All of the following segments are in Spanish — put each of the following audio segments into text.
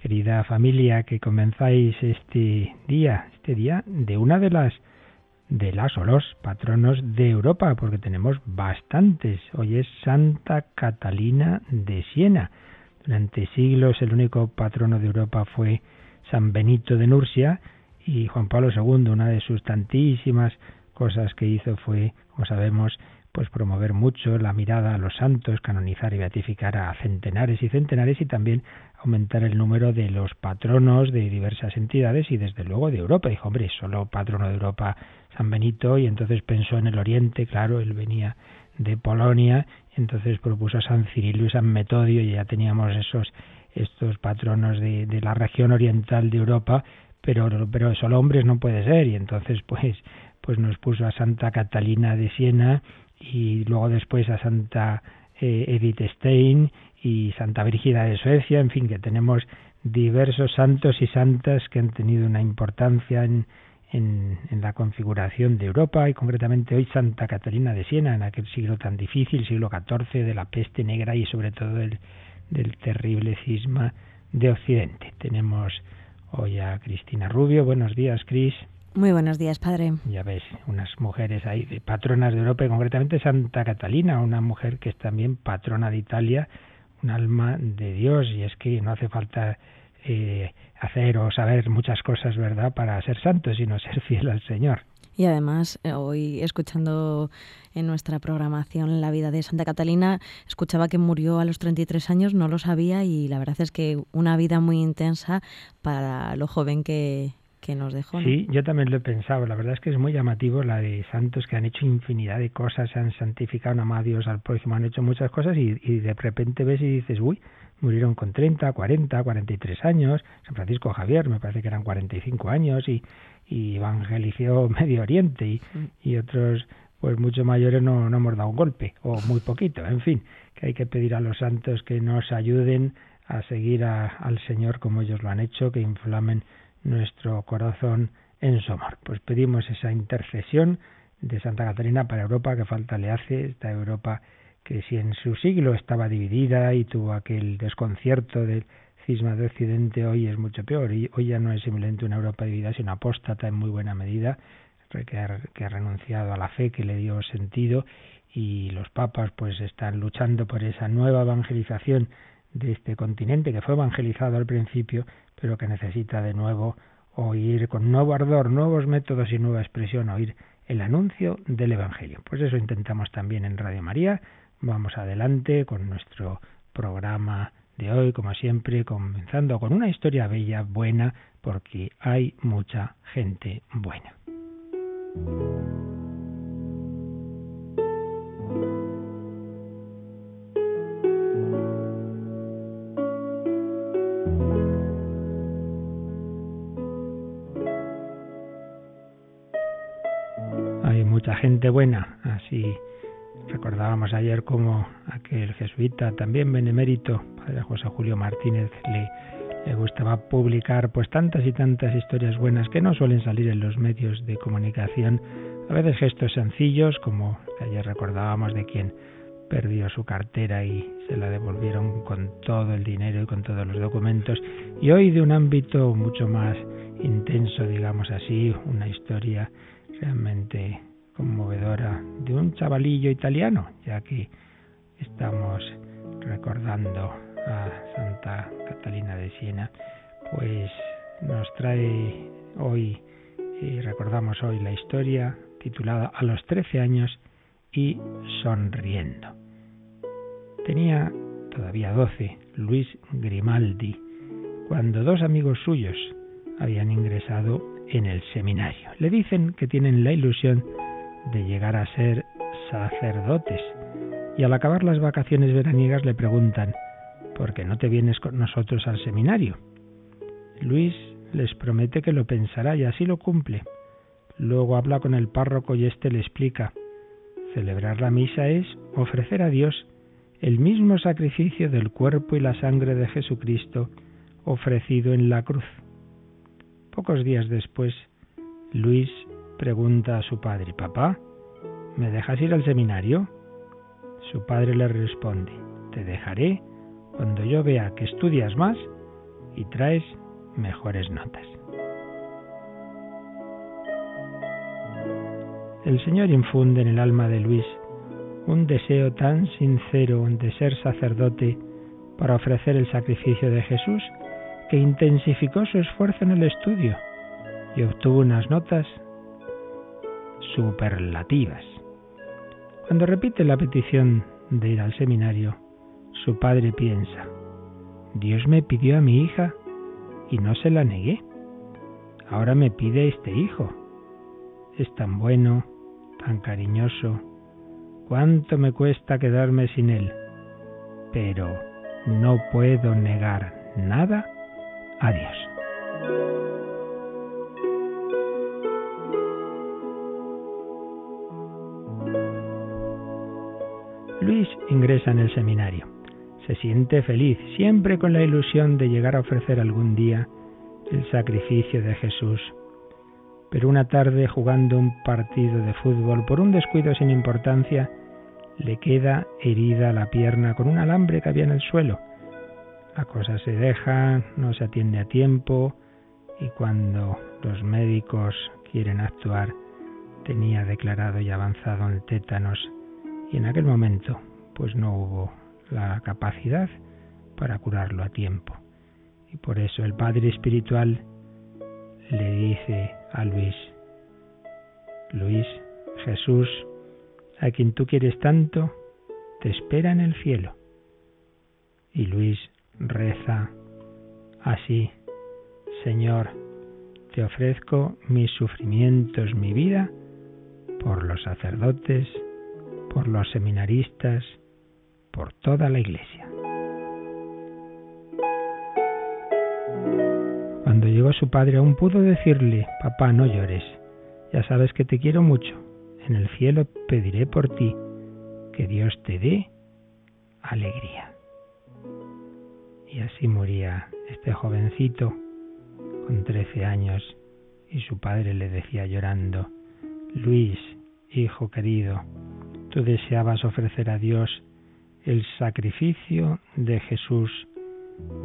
querida familia, que comenzáis este día, este día de una de las de las o los patronos de Europa, porque tenemos bastantes. Hoy es Santa Catalina de Siena. Durante siglos el único patrono de Europa fue San Benito de Nursia y Juan Pablo II, una de sus tantísimas cosas que hizo fue, como sabemos, pues promover mucho la mirada a los santos, canonizar y beatificar a centenares y centenares y también aumentar el número de los patronos de diversas entidades y desde luego de Europa. Dijo, hombre, solo patrono de Europa San Benito y entonces pensó en el Oriente, claro, él venía de Polonia, entonces propuso a San Cirilo y San Metodio y ya teníamos esos estos patronos de, de la región oriental de Europa, pero, pero solo hombres no puede ser y entonces pues pues nos puso a Santa Catalina de Siena y luego después a Santa eh, Edith Stein y Santa Brígida de Suecia, en fin, que tenemos diversos santos y santas que han tenido una importancia en, en, la configuración de Europa y concretamente hoy Santa Catalina de Siena, en aquel siglo tan difícil, siglo XIV, de la peste negra y sobre todo del, del terrible cisma de Occidente. Tenemos hoy a Cristina Rubio. Buenos días, Cris. Muy buenos días, padre. Ya ves, unas mujeres ahí, de patronas de Europa y concretamente Santa Catalina, una mujer que es también patrona de Italia, un alma de Dios y es que no hace falta eh, hacer o saber muchas cosas, ¿verdad?, para ser santo, sino ser fiel al Señor. Y además, eh, hoy escuchando en nuestra programación la vida de Santa Catalina, escuchaba que murió a los 33 años, no lo sabía y la verdad es que una vida muy intensa para lo joven que, que nos dejó. Sí, yo también lo he pensado. La verdad es que es muy llamativo la de santos que han hecho infinidad de cosas, se han santificado, han amado a Dios al próximo, han hecho muchas cosas y, de repente ves y dices, uy, murieron con 30, 40, 43 años. San Francisco Javier, me parece que eran 45 años y, y evangelizó Medio Oriente y, y otros pues mucho mayores no, no hemos dado un golpe o muy poquito. En fin, que hay que pedir a los santos que nos ayuden a seguir al Señor como ellos lo han hecho, que inflamen nuestro corazón en su amor. Pues pedimos esa intercesión de Santa Catarina para Europa que falta le hace, esta Europa que si en su siglo estaba dividida y tuvo aquel desconcierto del cisma de Occidente, hoy es mucho peor. Y hoy ya no es simplemente una Europa dividida, sino apóstata en muy buena medida, que ha, que ha renunciado a la fe que le dio sentido y los papas pues están luchando por esa nueva evangelización de este continente que fue evangelizado al principio, pero que necesita de nuevo oír con nuevo ardor, nuevos métodos y nueva expresión, oír el anuncio del Evangelio. Pues eso intentamos también en Radio María. Vamos adelante con nuestro programa de hoy, como siempre, comenzando con una historia bella, buena, porque hay mucha gente buena. Gente buena. Así recordábamos ayer como aquel jesuita, también benemérito, padre José Julio Martínez, le, le gustaba publicar pues tantas y tantas historias buenas que no suelen salir en los medios de comunicación. A veces gestos sencillos, como ayer recordábamos de quien perdió su cartera y se la devolvieron con todo el dinero y con todos los documentos. Y hoy de un ámbito mucho más intenso, digamos así, una historia realmente conmovedora de un chavalillo italiano, ya que estamos recordando a Santa Catalina de Siena, pues nos trae hoy, y recordamos hoy la historia titulada A los 13 años y sonriendo. Tenía todavía 12, Luis Grimaldi, cuando dos amigos suyos habían ingresado en el seminario. Le dicen que tienen la ilusión de llegar a ser sacerdotes. Y al acabar las vacaciones veraniegas le preguntan, ¿por qué no te vienes con nosotros al seminario? Luis les promete que lo pensará y así lo cumple. Luego habla con el párroco y éste le explica. Celebrar la misa es ofrecer a Dios el mismo sacrificio del cuerpo y la sangre de Jesucristo ofrecido en la cruz. Pocos días después, Luis pregunta a su padre, Papá, ¿me dejas ir al seminario? Su padre le responde, Te dejaré cuando yo vea que estudias más y traes mejores notas. El Señor infunde en el alma de Luis un deseo tan sincero de ser sacerdote para ofrecer el sacrificio de Jesús que intensificó su esfuerzo en el estudio y obtuvo unas notas superlativas. Cuando repite la petición de ir al seminario, su padre piensa, Dios me pidió a mi hija y no se la negué. Ahora me pide este hijo. Es tan bueno, tan cariñoso. ¿Cuánto me cuesta quedarme sin él? Pero no puedo negar nada a Dios. Luis ingresa en el seminario. Se siente feliz, siempre con la ilusión de llegar a ofrecer algún día el sacrificio de Jesús. Pero una tarde, jugando un partido de fútbol, por un descuido sin importancia, le queda herida la pierna con un alambre que había en el suelo. La cosa se deja, no se atiende a tiempo y cuando los médicos quieren actuar tenía declarado y avanzado el tétanos y en aquel momento pues no hubo la capacidad para curarlo a tiempo. Y por eso el Padre Espiritual le dice a Luis, Luis, Jesús, a quien tú quieres tanto, te espera en el cielo. Y Luis reza así, Señor, te ofrezco mis sufrimientos, mi vida, por los sacerdotes, por los seminaristas, por toda la iglesia. Cuando llegó su padre aún pudo decirle, papá, no llores, ya sabes que te quiero mucho, en el cielo pediré por ti, que Dios te dé alegría. Y así moría este jovencito con trece años y su padre le decía llorando, Luis, hijo querido, tú deseabas ofrecer a Dios el sacrificio de Jesús.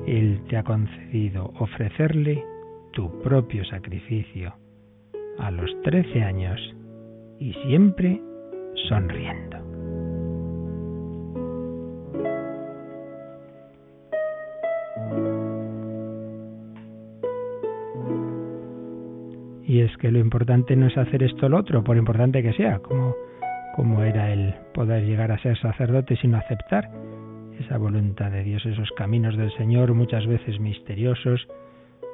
Él te ha concedido ofrecerle tu propio sacrificio a los trece años y siempre sonriendo. Y es que lo importante no es hacer esto o lo otro, por importante que sea, como cómo era el poder llegar a ser sacerdote sino aceptar esa voluntad de Dios, esos caminos del Señor, muchas veces misteriosos,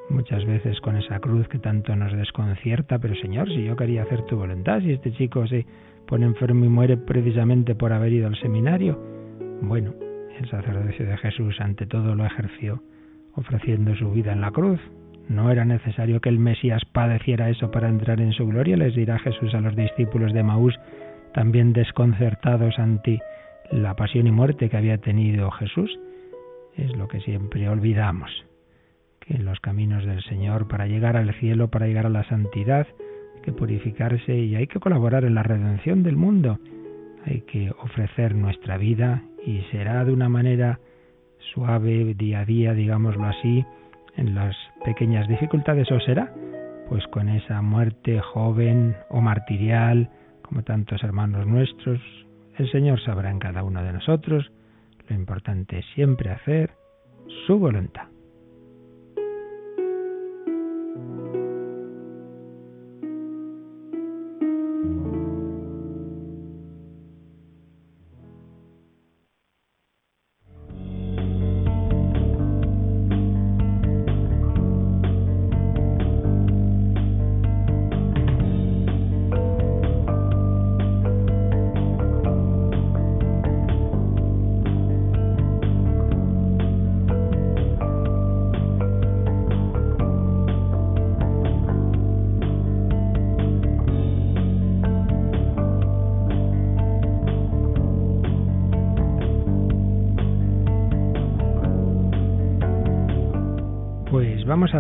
muchas veces con esa cruz que tanto nos desconcierta, pero Señor, si yo quería hacer tu voluntad, si este chico se pone enfermo y muere precisamente por haber ido al seminario, bueno, el sacerdocio de Jesús ante todo lo ejerció ofreciendo su vida en la cruz. No era necesario que el Mesías padeciera eso para entrar en su gloria, les dirá Jesús a los discípulos de Maús también desconcertados ante la pasión y muerte que había tenido Jesús, es lo que siempre olvidamos, que en los caminos del Señor, para llegar al cielo, para llegar a la santidad, hay que purificarse y hay que colaborar en la redención del mundo, hay que ofrecer nuestra vida y será de una manera suave, día a día, digámoslo así, en las pequeñas dificultades, o será pues con esa muerte joven o martirial, como tantos hermanos nuestros, el Señor sabrá en cada uno de nosotros. Lo importante es siempre hacer su voluntad.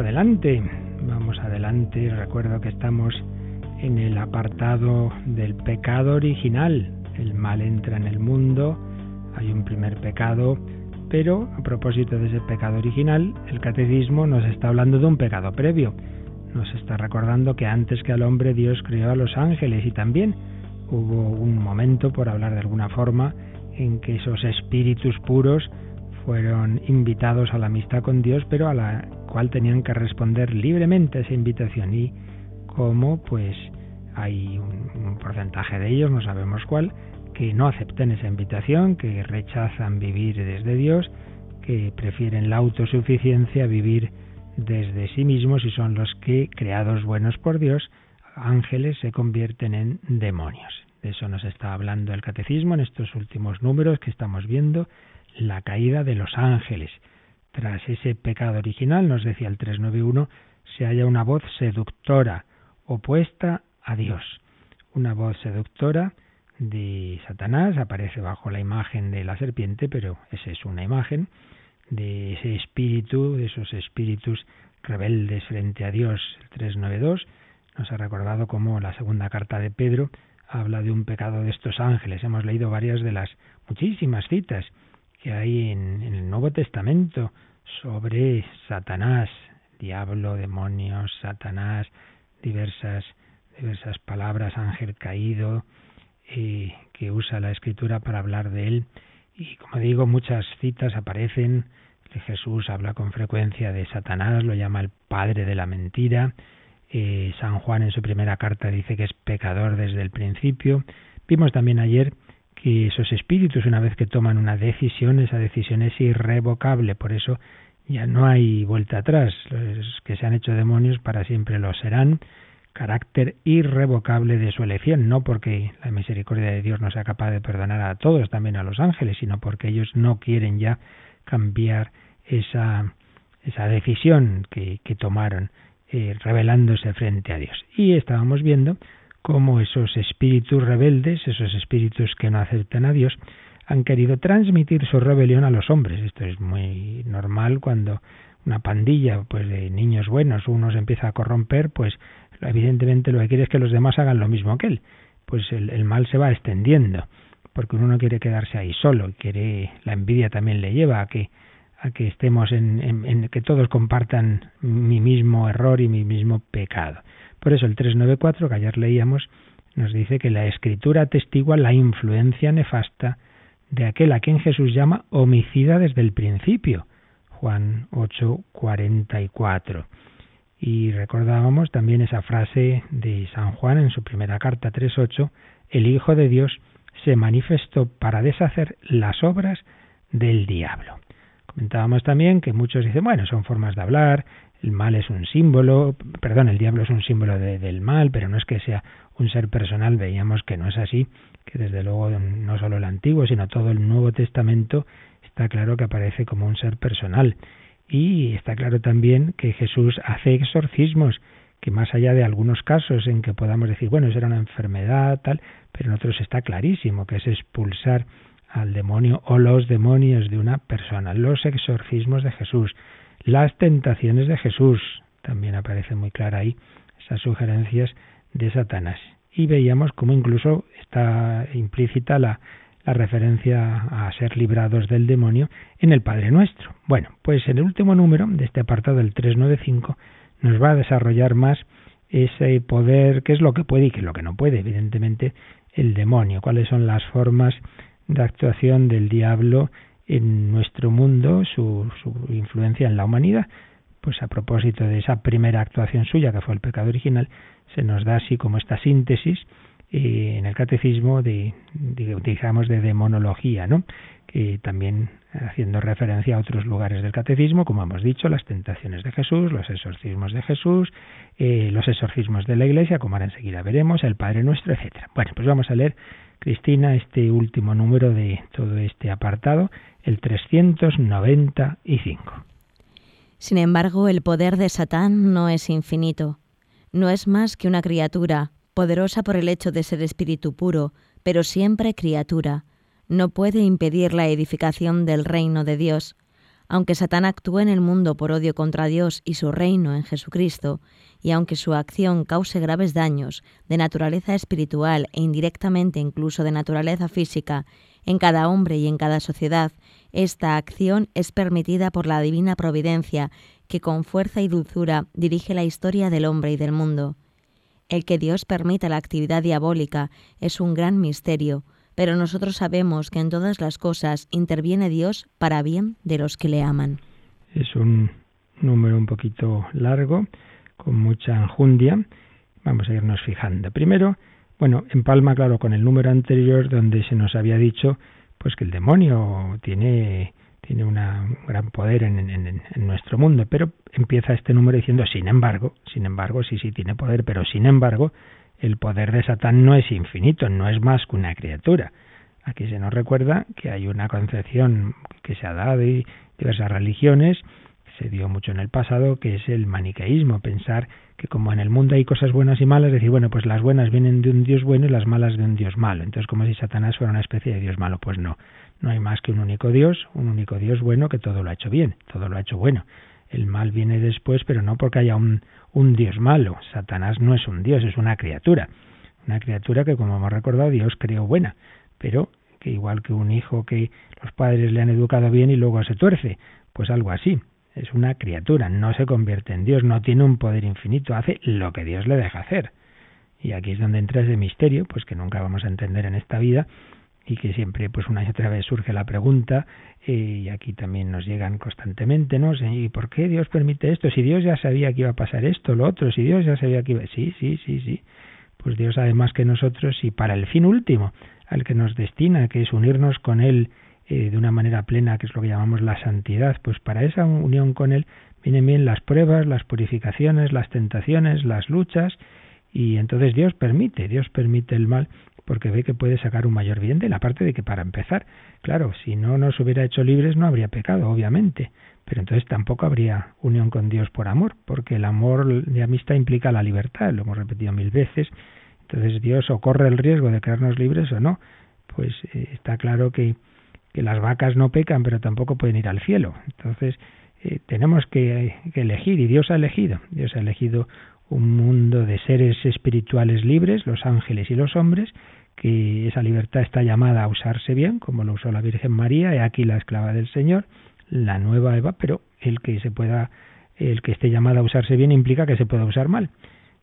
Adelante, vamos adelante. Recuerdo que estamos en el apartado del pecado original. El mal entra en el mundo, hay un primer pecado, pero a propósito de ese pecado original, el catecismo nos está hablando de un pecado previo. Nos está recordando que antes que al hombre Dios creó a los ángeles y también hubo un momento, por hablar de alguna forma, en que esos espíritus puros fueron invitados a la amistad con Dios, pero a la cual tenían que responder libremente a esa invitación. Y como pues hay un, porcentaje de ellos, no sabemos cuál, que no aceptan esa invitación, que rechazan vivir desde Dios, que prefieren la autosuficiencia, vivir desde sí mismos y son los que, creados buenos por Dios, ángeles se convierten en demonios. De eso nos está hablando el catecismo en estos últimos números que estamos viendo, la caída de los ángeles. Tras ese pecado original, nos decía el 391, se halla una voz seductora, opuesta a Dios. Una voz seductora de Satanás aparece bajo la imagen de la serpiente, pero esa es una imagen de ese espíritu, de esos espíritus rebeldes frente a Dios. El 392 nos ha recordado cómo la segunda carta de Pedro habla de un pecado de estos ángeles. Hemos leído varias de las muchísimas citas que hay en, el Nuevo Testamento sobre Satanás, diablo, demonios, Satanás, diversas, diversas palabras, ángel caído, eh, que usa la escritura para hablar de él. Y como digo, muchas citas aparecen. Jesús habla con frecuencia de Satanás, lo llama el padre de la mentira. Eh, San Juan en su primera carta dice que es pecador desde el principio. Vimos también ayer que esos espíritus, una vez que toman una decisión, esa decisión es irrevocable, por eso ya no hay vuelta atrás. Los que se han hecho demonios para siempre lo serán, carácter irrevocable de su elección, no porque la misericordia de Dios no sea capaz de perdonar a todos, también a los ángeles, sino porque ellos no quieren ya cambiar esa, esa decisión que, que tomaron, eh, revelándose frente a Dios. Y estábamos viendo cómo esos espíritus rebeldes, esos espíritus que no aceptan a Dios, han querido transmitir su rebelión a los hombres. Esto es muy normal cuando una pandilla pues de niños buenos uno se empieza a corromper, pues evidentemente lo que quiere es que los demás hagan lo mismo que él. Pues el, mal se va extendiendo, porque uno no quiere quedarse ahí solo, quiere la envidia también le lleva a que a que estemos en, en que todos compartan mi mismo error y mi mismo pecado. Por eso el 394 que ayer leíamos nos dice que la escritura atestigua la influencia nefasta de aquel a quien Jesús llama homicida desde el principio. Juan 8:44. Y recordábamos también esa frase de San Juan en su primera carta 3.8, el Hijo de Dios se manifestó para deshacer las obras del diablo. Comentábamos también que muchos dicen, bueno, son formas de hablar, el mal es un símbolo, perdón, el diablo es un símbolo del mal, pero no es que sea un ser personal, veíamos que no es así, que desde luego no solo el Antiguo, sino todo el Nuevo Testamento está claro que aparece como un ser personal. Y está claro también que Jesús hace exorcismos, que más allá de algunos casos en que podamos decir, bueno, eso era una enfermedad, tal, pero en otros está clarísimo que es expulsar al demonio o los demonios de una persona, los exorcismos de Jesús. Las tentaciones de Jesús, también aparece muy clara ahí esas sugerencias de Satanás. Y veíamos cómo incluso está implícita la, referencia a ser librados del demonio en el Padre Nuestro. Bueno, pues en el último número de este apartado, el 395, nos va a desarrollar más ese poder, qué es lo que puede y qué es lo que no puede, evidentemente, el demonio, cuáles son las formas de actuación del diablo en nuestro mundo, su, su influencia en la humanidad. Pues a propósito de esa primera actuación suya, que fue el pecado original, se nos da así como esta síntesis eh, en el catecismo de, digamos, de demonología, ¿no? que también haciendo referencia a otros lugares del catecismo, como hemos dicho, las tentaciones de Jesús, los exorcismos de Jesús, eh, los exorcismos de la Iglesia, como ahora enseguida veremos, el Padre Nuestro, etcétera. Bueno, pues vamos a leer, Cristina, este último número de todo este apartado, el 395. Sin embargo, el poder de Satán no es infinito. No es más que una criatura, poderosa por el hecho de ser espíritu puro, pero siempre criatura. No puede impedir la edificación del reino de Dios. Aunque Satán actúe en el mundo por odio contra Dios y su reino en Jesucristo, y aunque su acción cause graves daños de naturaleza espiritual e indirectamente incluso de naturaleza física en cada hombre y en cada sociedad, esta acción es permitida por la divina providencia que con fuerza y dulzura dirige la historia del hombre y del mundo. El que Dios permita la actividad diabólica es un gran misterio, pero nosotros sabemos que en todas las cosas interviene Dios para bien de los que le aman. Es un número un poquito largo, con mucha enjundia. Vamos a irnos fijando. Primero, bueno, en palma, claro, con el número anterior donde se nos había dicho pues que el demonio tiene tiene un gran poder en, en, nuestro mundo, pero empieza este número diciendo sin embargo, sin embargo, sí, sí tiene poder, pero sin embargo, el poder de Satán no es infinito, no es más que una criatura. Aquí se nos recuerda que hay una concepción que se ha dado de diversas religiones se dio mucho en el pasado, que es el maniqueísmo, pensar que como en el mundo hay cosas buenas y malas, decir, bueno, pues las buenas vienen de un Dios bueno y las malas de un Dios malo. Entonces, como si Satanás fuera una especie de Dios malo, pues no. No hay más que un único Dios, un único Dios bueno que todo lo ha hecho bien, todo lo ha hecho bueno. El mal viene después, pero no porque haya un, un Dios malo. Satanás no es un Dios, es una criatura. Una criatura que, como hemos recordado, Dios creó buena, pero que igual que un hijo que los padres le han educado bien y luego se tuerce, pues algo así es una criatura, no se convierte en Dios, no tiene un poder infinito, hace lo que Dios le deja hacer. Y aquí es donde entra ese misterio, pues que nunca vamos a entender en esta vida y que siempre, pues una y otra vez surge la pregunta, eh, y aquí también nos llegan constantemente, ¿no? ¿Y por qué Dios permite esto? Si Dios ya sabía que iba a pasar esto, lo otro, si Dios ya sabía que iba... Sí, sí, sí, sí. Pues Dios sabe más que nosotros y para el fin último, al que nos destina, que es unirnos con Él eh, de una manera plena, que es lo que llamamos la santidad, pues para esa unión con Él vienen bien las pruebas, las purificaciones, las tentaciones, las luchas, y entonces Dios permite, Dios permite el mal porque ve que puede sacar un mayor bien de la parte de que para empezar, claro, si no nos hubiera hecho libres no habría pecado, obviamente, pero entonces tampoco habría unión con Dios por amor, porque el amor de amistad implica la libertad, lo hemos repetido mil veces, entonces Dios o corre el riesgo de quedarnos libres o no, pues eh, está claro que que las vacas no pecan, pero tampoco pueden ir al cielo. Entonces, eh, tenemos que, elegir, y Dios ha elegido. Dios ha elegido un mundo de seres espirituales libres, los ángeles y los hombres, que esa libertad está llamada a usarse bien, como lo usó la Virgen María, he aquí la esclava del Señor, la nueva Eva, pero el que se pueda, el que esté llamada a usarse bien implica que se pueda usar mal.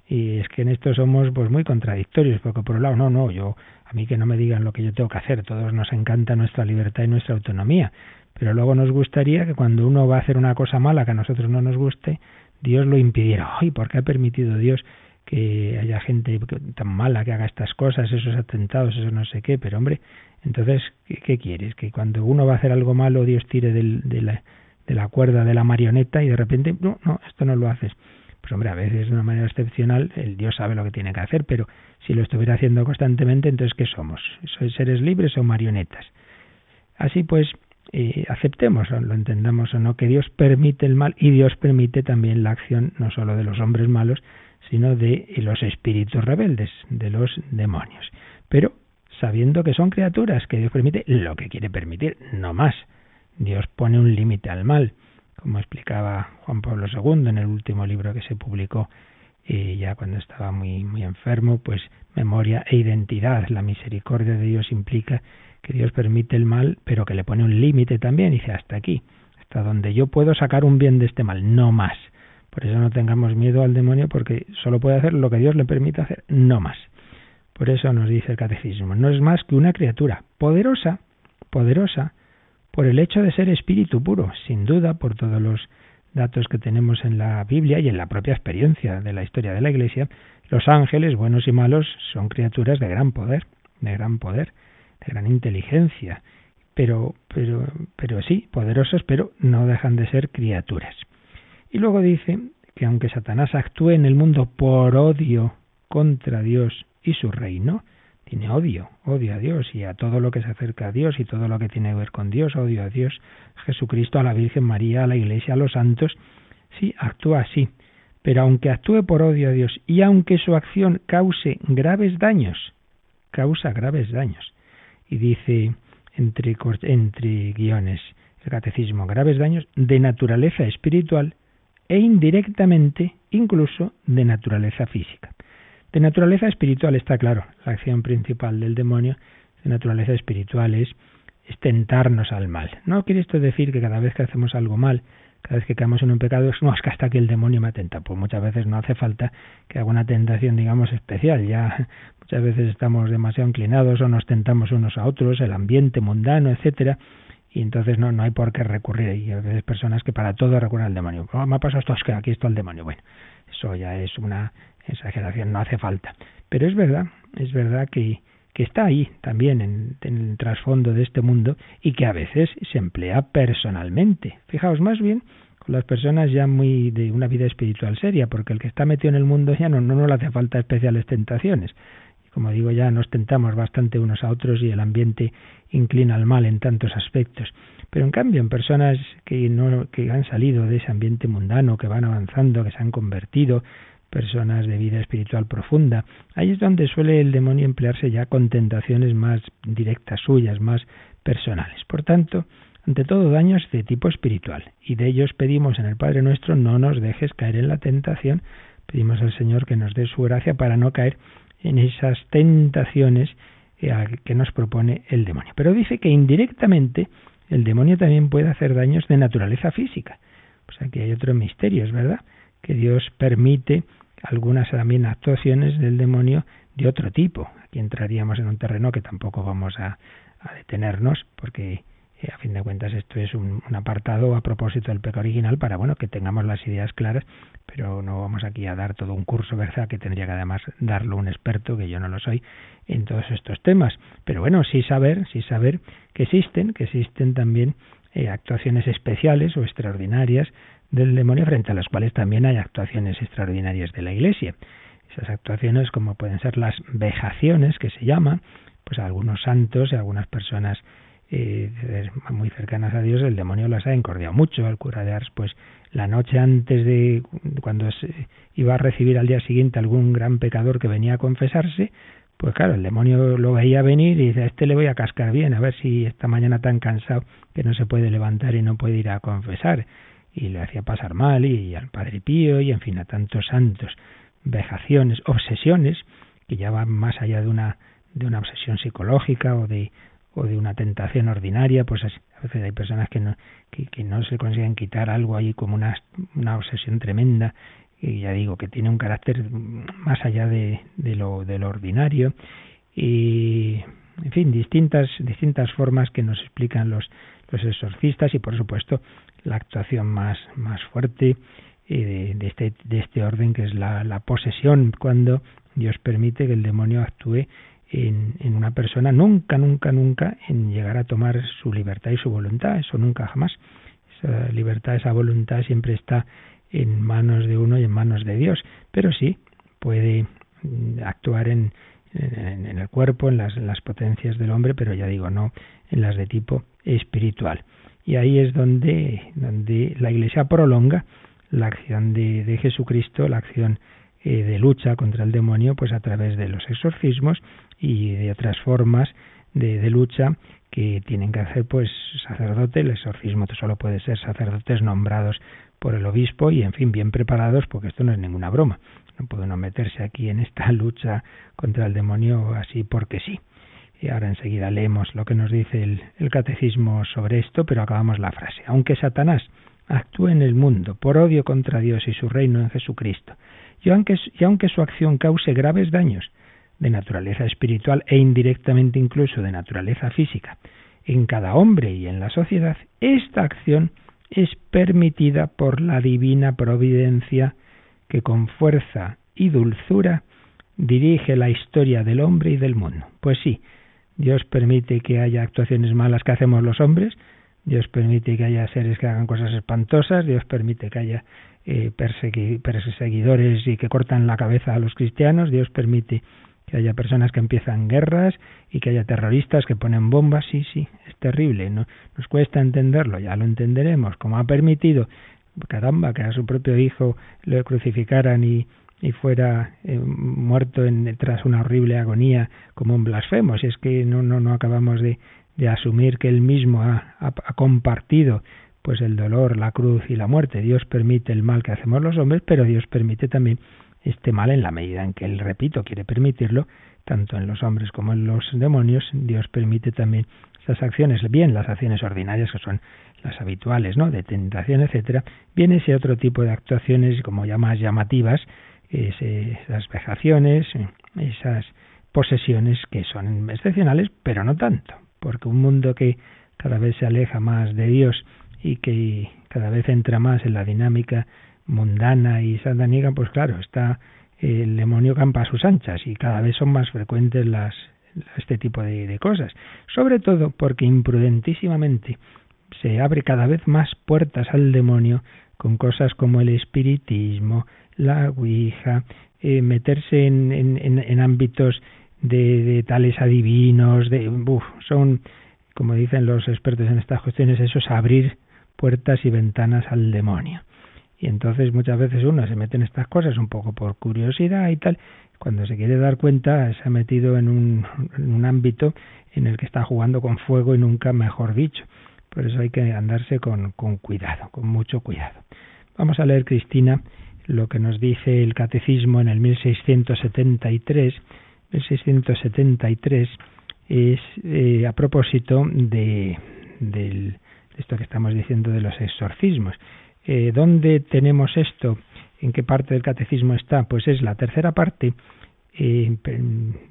Y es que en esto somos pues muy contradictorios, porque por un lado, no, no, yo a mí que no me digan lo que yo tengo que hacer, todos nos encanta nuestra libertad y nuestra autonomía, pero luego nos gustaría que cuando uno va a hacer una cosa mala que a nosotros no nos guste, Dios lo impidiera. Ay, ¿por qué ha permitido Dios que haya gente tan mala que haga estas cosas, esos atentados, eso no sé qué? Pero hombre, entonces, ¿qué, quieres? Que cuando uno va a hacer algo malo, Dios tire de, la, cuerda de la marioneta y de repente, no, no, esto no lo haces. Pues hombre, a veces de una manera excepcional el Dios sabe lo que tiene que hacer, pero si lo estuviera haciendo constantemente, entonces ¿qué somos? ¿Sois seres libres o marionetas? Así pues, eh, aceptemos, lo entendamos o no, que Dios permite el mal y Dios permite también la acción no solo de los hombres malos, sino de los espíritus rebeldes, de los demonios. Pero sabiendo que son criaturas, que Dios permite lo que quiere permitir, no más. Dios pone un límite al mal como explicaba Juan Pablo II en el último libro que se publicó y ya cuando estaba muy muy enfermo, pues memoria e identidad. La misericordia de Dios implica que Dios permite el mal, pero que le pone un límite también, dice hasta aquí, hasta donde yo puedo sacar un bien de este mal, no más. Por eso no tengamos miedo al demonio porque solo puede hacer lo que Dios le permite hacer, no más. Por eso nos dice el catecismo, no es más que una criatura poderosa, poderosa, por el hecho de ser espíritu puro, sin duda, por todos los datos que tenemos en la Biblia y en la propia experiencia de la historia de la Iglesia, los ángeles, buenos y malos, son criaturas de gran poder, de gran poder, de gran inteligencia, pero, pero, pero sí, poderosos, pero no dejan de ser criaturas. Y luego dice que aunque Satanás actúe en el mundo por odio contra Dios y su reino, tiene odio, odio a Dios y a todo lo que se acerca a Dios y todo lo que tiene que ver con Dios, odio a Dios, Jesucristo, a la Virgen María, a la Iglesia, a los santos, sí, actúa así. Pero aunque actúe por odio a Dios y aunque su acción cause graves daños, causa graves daños. Y dice entre, entre guiones el catecismo, graves daños de naturaleza espiritual e indirectamente incluso de naturaleza física. De naturaleza espiritual está claro, la acción principal del demonio de naturaleza espiritual es, tentarnos al mal. No quiere esto decir que cada vez que hacemos algo mal, cada vez que caemos en un pecado, es no, es que hasta que el demonio me atenta. Pues muchas veces no hace falta que haga una tentación, digamos, especial. Ya muchas veces estamos demasiado inclinados o nos tentamos unos a otros, el ambiente mundano, etcétera, y entonces no, no hay por qué recurrir. Y a veces personas que para todo recurren al demonio. Oh, me ha pasado esto, es que aquí está el demonio. Bueno, eso ya es una exageración, no hace falta. Pero es verdad, es verdad que, que está ahí también en, en, el trasfondo de este mundo y que a veces se emplea personalmente. Fijaos más bien con las personas ya muy de una vida espiritual seria, porque el que está metido en el mundo ya no, no, no le hace falta especiales tentaciones. Como digo, ya nos tentamos bastante unos a otros y el ambiente inclina al mal en tantos aspectos. Pero en cambio, en personas que, no, que han salido de ese ambiente mundano, que van avanzando, que se han convertido, personas de vida espiritual profunda. Ahí es donde suele el demonio emplearse ya con tentaciones más directas suyas, más personales. Por tanto, ante todo daños de tipo espiritual. Y de ellos pedimos en el Padre nuestro, no nos dejes caer en la tentación. Pedimos al Señor que nos dé su gracia para no caer en esas tentaciones eh, que nos propone el demonio. Pero dice que indirectamente el demonio también puede hacer daños de naturaleza física. Pues aquí hay otro misterio, es verdad, que Dios permite algunas también actuaciones del demonio de otro tipo. Aquí entraríamos en un terreno que tampoco vamos a, a detenernos, porque eh, a fin de cuentas esto es un, apartado a propósito del pecado original para bueno que tengamos las ideas claras, pero no vamos aquí a dar todo un curso, ¿verdad? Que tendría que además darlo un experto, que yo no lo soy, en todos estos temas. Pero bueno, sí saber, sí saber que existen, que existen también eh, actuaciones especiales o extraordinarias del demonio frente a las cuales también hay actuaciones extraordinarias de la Iglesia. Esas actuaciones como pueden ser las vejaciones que se llaman, pues a algunos santos y algunas personas eh, muy cercanas a Dios, el demonio las ha encordiado mucho. Al cura de Ars, pues la noche antes de cuando se iba a recibir al día siguiente algún gran pecador que venía a confesarse, pues claro, el demonio lo veía venir y dice, a este le voy a cascar bien, a ver si esta mañana tan cansado que no se puede levantar y no puede ir a confesar y le hacía pasar mal y, al Padre Pío y en fin a tantos santos, vejaciones, obsesiones que ya van más allá de una de una obsesión psicológica o de o de una tentación ordinaria, pues a veces hay personas que no que, no se consiguen quitar algo ahí como una, una obsesión tremenda y ya digo que tiene un carácter más allá de, de lo de lo ordinario y en fin distintas distintas formas que nos explican los los exorcistas y por supuesto la actuación más, más fuerte eh, de, este, de este orden que es la, la posesión, cuando Dios permite que el demonio actúe en, una persona, nunca, nunca, nunca en llegar a tomar su libertad y su voluntad, eso nunca jamás. Esa libertad, esa voluntad siempre está en manos de uno y en manos de Dios, pero sí puede mm, actuar en, en, el cuerpo, en las, en las potencias del hombre, pero ya digo, no en las de tipo espiritual. Y ahí es donde, donde la Iglesia prolonga la acción de, de Jesucristo, la acción eh, de lucha contra el demonio, pues a través de los exorcismos y de otras formas de, lucha que tienen que hacer pues sacerdotes, el exorcismo solo puede ser sacerdotes nombrados por el obispo y en fin bien preparados porque esto no es ninguna broma. No puede uno meterse aquí en esta lucha contra el demonio así porque sí. Y ahora enseguida leemos lo que nos dice el, el, catecismo sobre esto, pero acabamos la frase. Aunque Satanás actúe en el mundo por odio contra Dios y su reino en Jesucristo, y aunque, y aunque su acción cause graves daños de naturaleza espiritual e indirectamente incluso de naturaleza física en cada hombre y en la sociedad, esta acción es permitida por la divina providencia que con fuerza y dulzura dirige la historia del hombre y del mundo. Pues sí, Dios permite que haya actuaciones malas que hacemos los hombres, Dios permite que haya seres que hagan cosas espantosas, Dios permite que haya eh, perseguidores y que cortan la cabeza a los cristianos, Dios permite que haya personas que empiezan guerras y que haya terroristas que ponen bombas, sí, sí, es terrible, ¿no? nos cuesta entenderlo, ya lo entenderemos, como ha permitido, caramba, que a su propio hijo lo crucificaran y, y fuera eh, muerto en, tras una horrible agonía como un blasfemo. Si es que no, no, no acabamos de, de asumir que él mismo ha, ha compartido pues el dolor, la cruz y la muerte. Dios permite el mal que hacemos los hombres, pero Dios permite también este mal en la medida en que él, repito, quiere permitirlo, tanto en los hombres como en los demonios, Dios permite también esas acciones, bien las acciones ordinarias que son las habituales, ¿no? de tentación, etcétera, bien ese otro tipo de actuaciones como ya más llamativas, esas vejaciones, esas posesiones que son excepcionales, pero no tanto, porque un mundo que cada vez se aleja más de Dios y que cada vez entra más en la dinámica mundana y satánica, pues claro, está el demonio campa a sus anchas y cada vez son más frecuentes las este tipo de, cosas, sobre todo porque imprudentísimamente se abre cada vez más puertas al demonio con cosas como el espiritismo, la ouija, eh, meterse en, en, en, ámbitos de, de, tales adivinos, de, uf, son, como dicen los expertos en estas cuestiones, eso es abrir puertas y ventanas al demonio. Y entonces muchas veces uno se mete en estas cosas un poco por curiosidad y tal, cuando se quiere dar cuenta se ha metido en un, en un ámbito en el que está jugando con fuego y nunca mejor dicho. Por eso hay que andarse con, con cuidado, con mucho cuidado. Vamos a leer, Cristina, lo que nos dice el Catecismo en el 1673. 1673 es eh, a propósito de, del esto que estamos diciendo de los exorcismos. Eh, ¿Dónde tenemos esto? ¿En qué parte del catecismo está? Pues es la tercera parte, eh,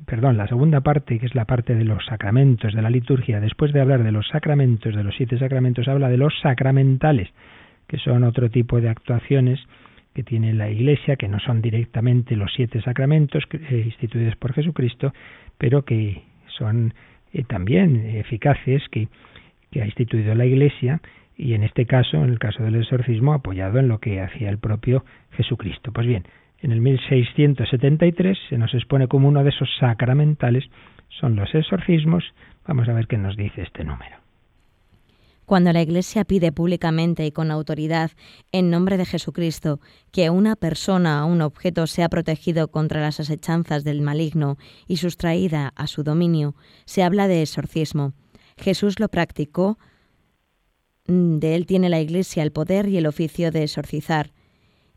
perdón, la segunda parte, que es la parte de los sacramentos, de la liturgia. Después de hablar de los sacramentos, de los siete sacramentos, habla de los sacramentales, que son otro tipo de actuaciones que tiene la Iglesia, que no son directamente los siete sacramentos eh, instituidos por Jesucristo, pero que son también eficaces, que ha instituido la Iglesia y en este caso, en el caso del exorcismo, apoyado en lo que hacía el propio Jesucristo. Pues bien, en el 1673 se nos expone como uno de esos sacramentales son los exorcismos. Vamos a ver qué nos dice este número. Cuando la Iglesia pide públicamente y con autoridad, en nombre de Jesucristo, que una persona o un objeto sea protegido contra las asechanzas del maligno y sustraída a su dominio, se habla de exorcismo Jesús lo practicó, de él tiene la Iglesia el poder y el oficio de exorcizar.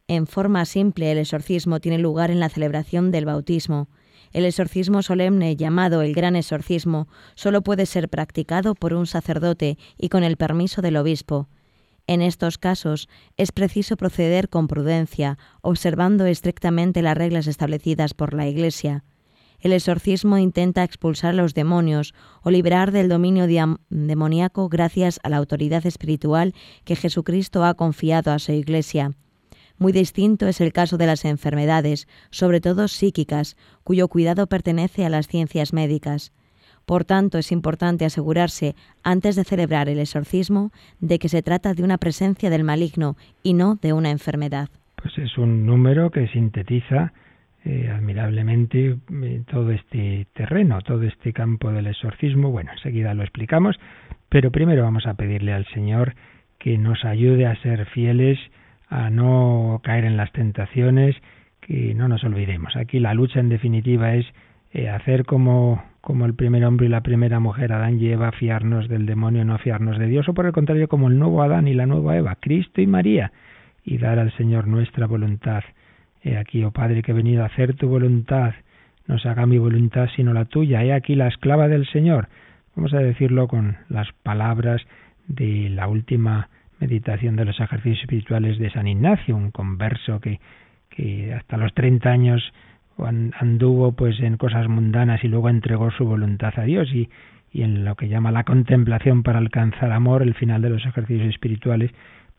En forma simple, el exorcismo tiene lugar en la celebración del bautismo. El exorcismo solemne, llamado el gran exorcismo, solo puede ser practicado por un sacerdote y con el permiso del obispo. En estos casos es preciso proceder con prudencia, observando estrictamente las reglas establecidas por la Iglesia. El exorcismo intenta expulsar a los demonios o liberar del dominio demoníaco gracias a la autoridad espiritual que Jesucristo ha confiado a su Iglesia. Muy distinto es el caso de las enfermedades, sobre todo psíquicas, cuyo cuidado pertenece a las ciencias médicas. Por tanto, es importante asegurarse, antes de celebrar el exorcismo, de que se trata de una presencia del maligno y no de una enfermedad. Pues es un número que sintetiza eh, admirablemente eh, todo este terreno, todo este campo del exorcismo. Bueno, enseguida lo explicamos, pero primero vamos a pedirle al Señor que nos ayude a ser fieles, a no caer en las tentaciones, que no nos olvidemos. Aquí la lucha en definitiva es eh, hacer como, como el primer hombre y la primera mujer, Adán y Eva, fiarnos del demonio, no fiarnos de Dios, o por el contrario, como el nuevo Adán y la nueva Eva, Cristo y María, y dar al Señor nuestra voluntad He aquí, oh Padre, que he venido a hacer tu voluntad. No se haga mi voluntad sino la tuya. He aquí la esclava del Señor. Vamos a decirlo con las palabras de la última meditación de los ejercicios espirituales de San Ignacio, un converso que, que hasta los 30 años anduvo pues en cosas mundanas y luego entregó su voluntad a Dios y, y en lo que llama la contemplación para alcanzar amor, el final de los ejercicios espirituales,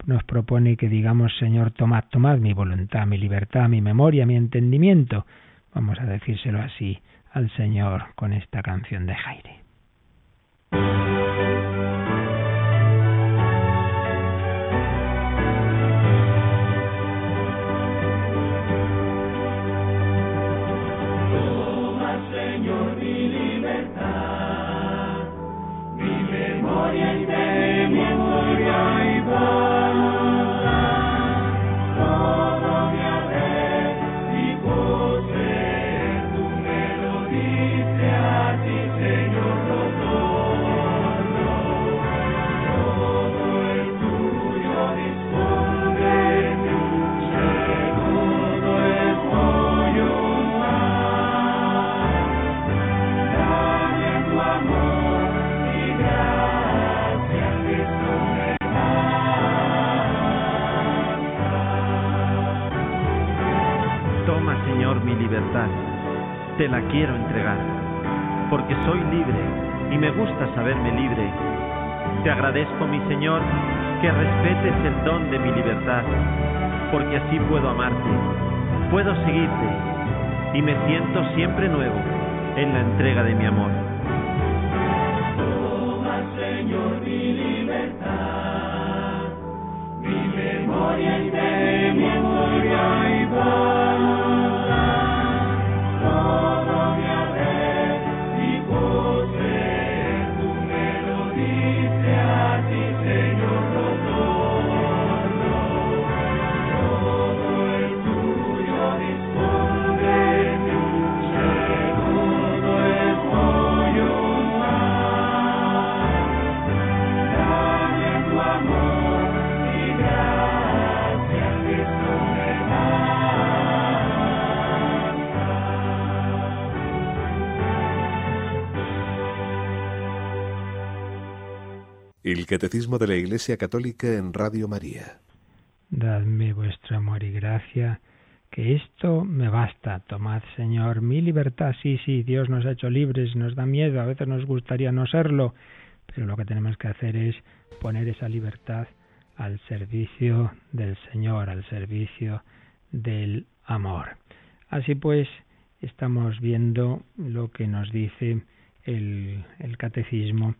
nos propone que digamos, Señor, tomad, tomad mi voluntad, mi libertad, mi memoria, mi entendimiento. Vamos a decírselo así al Señor con esta canción de Jaire. Mi libertad. Te la quiero entregar, porque soy libre y me gusta saberme libre. Te agradezco, mi Señor, que respetes el don de mi libertad, porque así puedo amarte, puedo seguirte y me siento siempre nuevo en la entrega de mi amor. Catecismo de la Iglesia Católica en Radio María. Dadme vuestro amor y gracia, que esto me basta. Tomad, Señor, mi libertad. Sí, sí, Dios nos ha hecho libres, nos da miedo, a veces nos gustaría no serlo, pero lo que tenemos que hacer es poner esa libertad al servicio del Señor, al servicio del amor. Así pues, estamos viendo lo que nos dice el, catecismo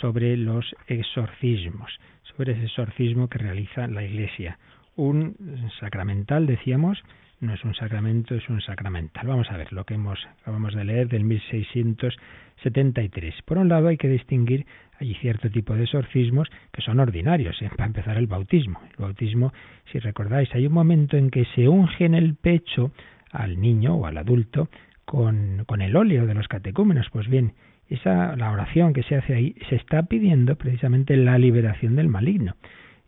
sobre los exorcismos, sobre ese exorcismo que realiza la Iglesia. Un sacramental, decíamos, no es un sacramento, es un sacramental. Vamos a ver lo que hemos, acabamos de leer del 1673. Por un lado hay que distinguir hay cierto tipo de exorcismos que son ordinarios. ¿eh? Para empezar, el bautismo. El bautismo, si recordáis, hay un momento en que se unge en el pecho al niño o al adulto con, con el óleo de los catecúmenos. Pues bien, esa, la oración que se hace ahí se está pidiendo precisamente la liberación del maligno.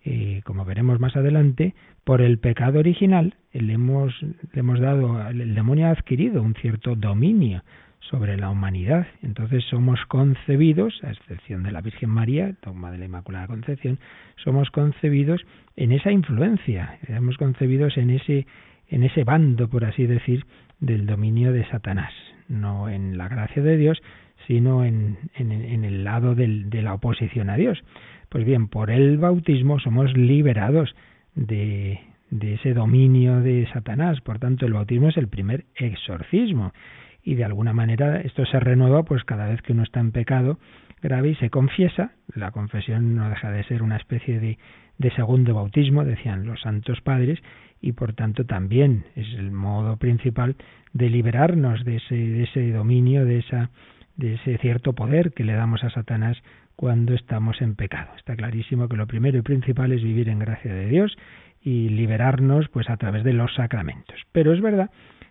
Eh, como veremos más adelante, por el pecado original le hemos, le hemos dado, el demonio ha adquirido un cierto dominio sobre la humanidad. Entonces somos concebidos, a excepción de la Virgen María, toma de la Inmaculada Concepción, somos concebidos en esa influencia, somos concebidos en ese, en ese bando, por así decir, del dominio de Satanás, no en la gracia de Dios, sino en, en, el lado de la oposición a Dios. Pues bien, por el bautismo somos liberados de, de ese dominio de Satanás. Por tanto, el bautismo es el primer exorcismo. Y de alguna manera esto se renueva pues cada vez que uno está en pecado grave y se confiesa. La confesión no deja de ser una especie de, de segundo bautismo, decían los santos padres, y por tanto también es el modo principal de liberarnos de ese, de ese dominio, de esa de ese cierto poder que le damos a Satanás cuando estamos en pecado. Está clarísimo que lo primero y principal es vivir en gracia de Dios y liberarnos pues a través de los sacramentos. Pero es verdad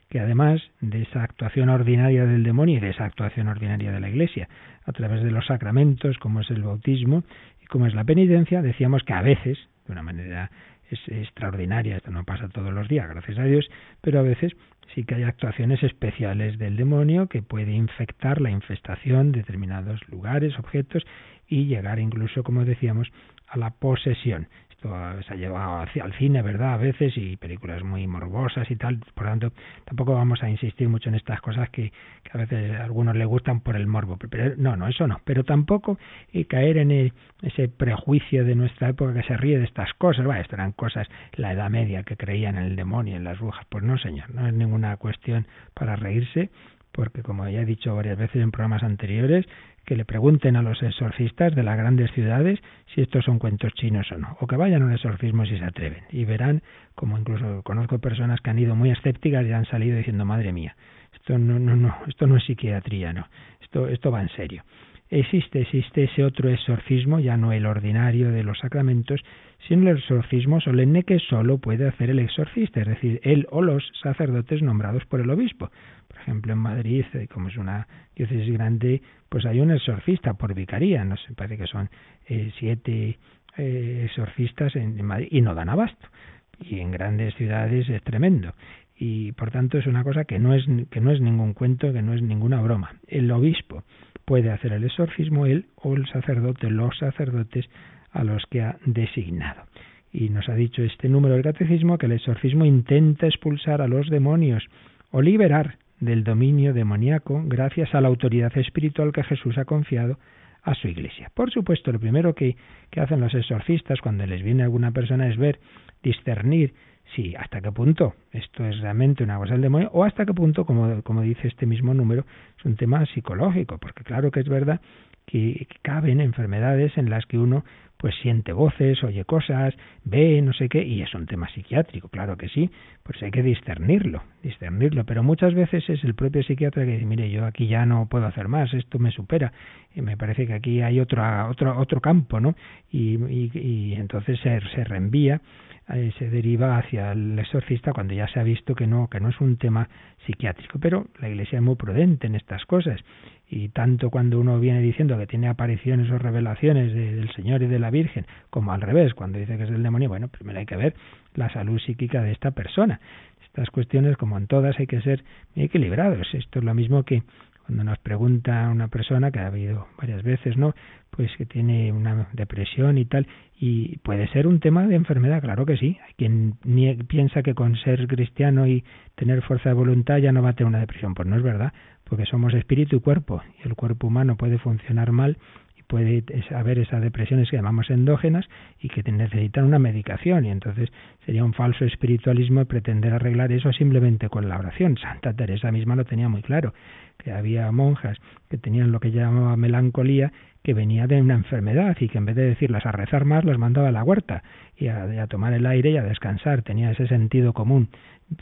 que además de esa actuación ordinaria del demonio y de esa actuación ordinaria de la Iglesia, a través de los sacramentos, como es el bautismo y como es la penitencia, decíamos que a veces, de una manera es extraordinaria, esto no pasa todos los días, gracias a Dios, pero a veces sí que hay actuaciones especiales del demonio que puede infectar la infestación de determinados lugares, objetos y llegar incluso, como decíamos, a la posesión se ha llevado hacia el cine, ¿verdad? A veces y películas muy morbosas y tal. Por lo tanto, tampoco vamos a insistir mucho en estas cosas que, a veces a algunos les gustan por el morbo. Pero no, no, eso no. Pero tampoco eh, caer en ese prejuicio de nuestra época que se ríe de estas cosas. Bueno, esto eran cosas, la Edad Media, que creían en el demonio, en las brujas. Pues no, señor, no es ninguna cuestión para reírse porque como ya he dicho varias veces en programas anteriores, que le pregunten a los exorcistas de las grandes ciudades si estos son cuentos chinos o no, o que vayan a un exorcismo si se atreven, y verán, como incluso conozco personas que han ido muy escépticas y han salido diciendo, madre mía, esto no, no, no, esto no es psiquiatría, no, esto, esto va en serio. Existe, existe ese otro exorcismo, ya no el ordinario de los sacramentos, sino el exorcismo solemne que solo puede hacer el exorcista, es decir, él o los sacerdotes nombrados por el obispo. Ejemplo, en Madrid, eh, como es una diócesis grande, pues hay un exorcista por vicaría, no sé, parece que son eh, siete eh, exorcistas en, Madrid y no dan abasto. Y en grandes ciudades es tremendo y por tanto es una cosa que no es que no es ningún cuento, que no es ninguna broma. El obispo puede hacer el exorcismo él o el sacerdote, los sacerdotes a los que ha designado. Y nos ha dicho este número del catecismo que el exorcismo intenta expulsar a los demonios o liberar del dominio demoníaco gracias a la autoridad espiritual que Jesús ha confiado a su iglesia. Por supuesto, lo primero que, hacen los exorcistas cuando les viene alguna persona es ver, discernir si hasta qué punto esto es realmente una cosa del demonio o hasta qué punto, como dice este mismo número, es un tema psicológico, porque claro que es verdad que caben enfermedades en las que uno pues siente voces, oye cosas, ve no sé qué, y es un tema psiquiátrico, claro que sí, pues hay que discernirlo, discernirlo, pero muchas veces es el propio psiquiatra que dice, mire, yo aquí ya no puedo hacer más, esto me supera, y me parece que aquí hay otro, otro, otro campo, ¿no? Y, entonces se, se reenvía eh, se deriva hacia el exorcista cuando ya se ha visto que no, que no es un tema psiquiátrico. Pero la Iglesia es muy prudente en estas cosas y tanto cuando uno viene diciendo que tiene apariciones o revelaciones del Señor y de la Virgen, como al revés, cuando dice que es el demonio, bueno, primero hay que ver la salud psíquica de esta persona. Estas cuestiones, como en todas, hay que ser equilibrados. Esto es lo mismo que cuando nos pregunta una persona, que ha habido varias veces, ¿no? Pues que tiene una depresión y tal, y puede ser un tema de enfermedad, claro que sí. Hay quien piensa que con ser cristiano y tener fuerza de voluntad ya no va a tener una depresión. Pues no es verdad, porque somos espíritu y cuerpo, y el cuerpo humano puede funcionar mal puede haber esas depresiones que llamamos endógenas y que necesitan una medicación, y entonces sería un falso espiritualismo pretender arreglar eso simplemente con la oración. Santa Teresa misma lo tenía muy claro que había monjas que tenían lo que llamaba melancolía, que venía de una enfermedad y que en vez de decirlas a rezar más, las mandaba a la huerta y a, tomar el aire y a descansar. Tenía ese sentido común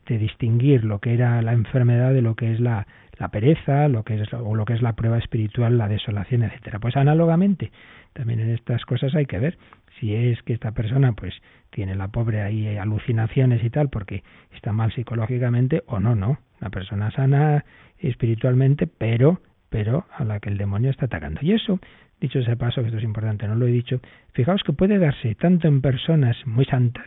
de distinguir lo que era la enfermedad de lo que es la, la pereza, lo que es o lo que es la prueba espiritual, la desolación, etcétera. Pues análogamente, también en estas cosas hay que ver si es que esta persona pues tiene la pobre ahí alucinaciones y tal porque está mal psicológicamente o no, no. Una persona sana espiritualmente, pero pero a la que el demonio está atacando. Y eso, dicho ese paso, que esto es importante, no lo he dicho, fijaos que puede darse tanto en personas muy santas,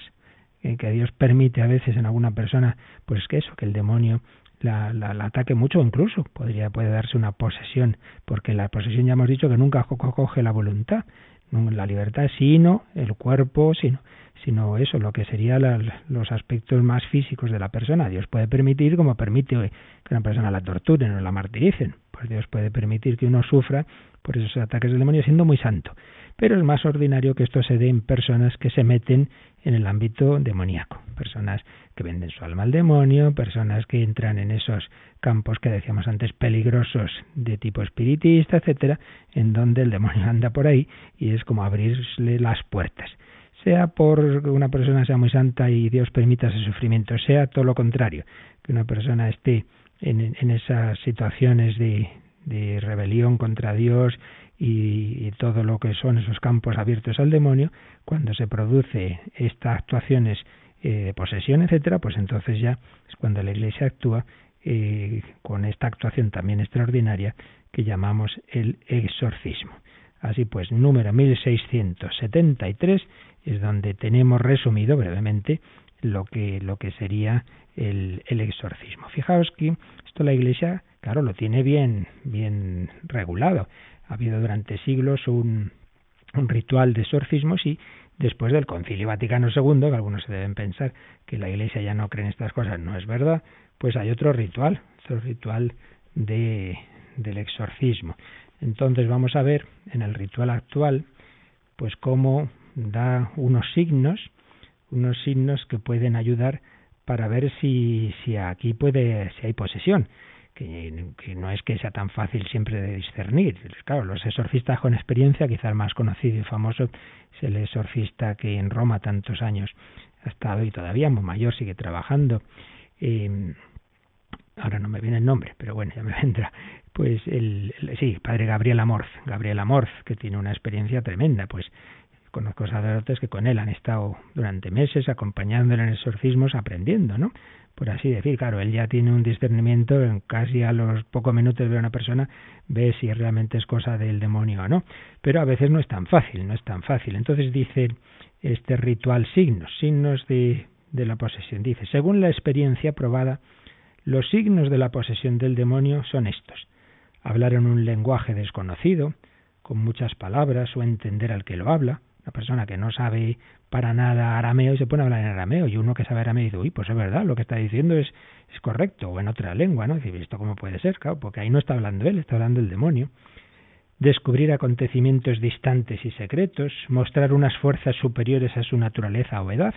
que Dios permite a veces en alguna persona, pues que eso, que el demonio la, la, ataque mucho, incluso podría puede darse una posesión, porque la posesión ya hemos dicho que nunca coge la voluntad, la libertad, sino el cuerpo, sino sino eso, lo que serían los aspectos más físicos de la persona. Dios puede permitir, como permite que una persona la torturen o la martiricen, pues Dios puede permitir que uno sufra por esos ataques del demonio siendo muy santo. Pero es más ordinario que esto se dé en personas que se meten en el ámbito demoníaco, personas que venden su alma al demonio, personas que entran en esos campos que decíamos antes peligrosos de tipo espiritista, etcétera, en donde el demonio anda por ahí y es como abrirle las puertas. Sea por una persona sea muy santa y Dios permita ese sufrimiento, sea todo lo contrario, que una persona esté en, esas situaciones de, rebelión contra Dios y, todo lo que son esos campos abiertos al demonio, cuando se produce estas actuaciones eh, de posesión, etcétera, pues entonces ya es cuando la Iglesia actúa eh, con esta actuación también extraordinaria que llamamos el exorcismo. Así pues, número 1673 es donde tenemos resumido brevemente lo que, lo que sería el, el exorcismo. Fijaos que esto la Iglesia, claro, lo tiene bien, bien regulado. Ha habido durante siglos un, ritual de exorcismos y después del Concilio Vaticano II, que algunos se deben pensar que la Iglesia ya no cree en estas cosas, no es verdad, pues hay otro ritual, otro ritual de, del exorcismo. Entonces vamos a ver en el ritual actual, pues cómo da unos signos, unos signos que pueden ayudar para ver si, si aquí puede, si hay posesión, que, no es que sea tan fácil siempre de discernir. Claro, los exorcistas con experiencia, quizá el más conocido y famoso es el exorcista que en Roma tantos años ha estado y todavía muy mayor sigue trabajando. Eh, ahora no me viene el nombre, pero bueno, ya me vendrá. Pues el, el sí, padre Gabriel Amorz, Gabriel Amorz, que tiene una experiencia tremenda, pues Conozco sacerdotes que con él han estado durante meses acompañándole en exorcismos, aprendiendo, ¿no? Por así decir, claro, él ya tiene un discernimiento, en casi a los pocos minutos de una persona ve si realmente es cosa del demonio o no. Pero a veces no es tan fácil, no es tan fácil. Entonces dice este ritual signos, signos de, de la posesión. Dice, según la experiencia probada, los signos de la posesión del demonio son estos. Hablar en un lenguaje desconocido, con muchas palabras o entender al que lo habla, Una persona que no sabe para nada arameo y se pone a hablar en arameo y uno que sabe arameo dice, uy, pues es verdad, lo que está diciendo es, es correcto, o en otra lengua, ¿no? Dice, ¿esto cómo puede ser? Claro, porque ahí no está hablando él, está hablando el demonio. Descubrir acontecimientos distantes y secretos, mostrar unas fuerzas superiores a su naturaleza o edad,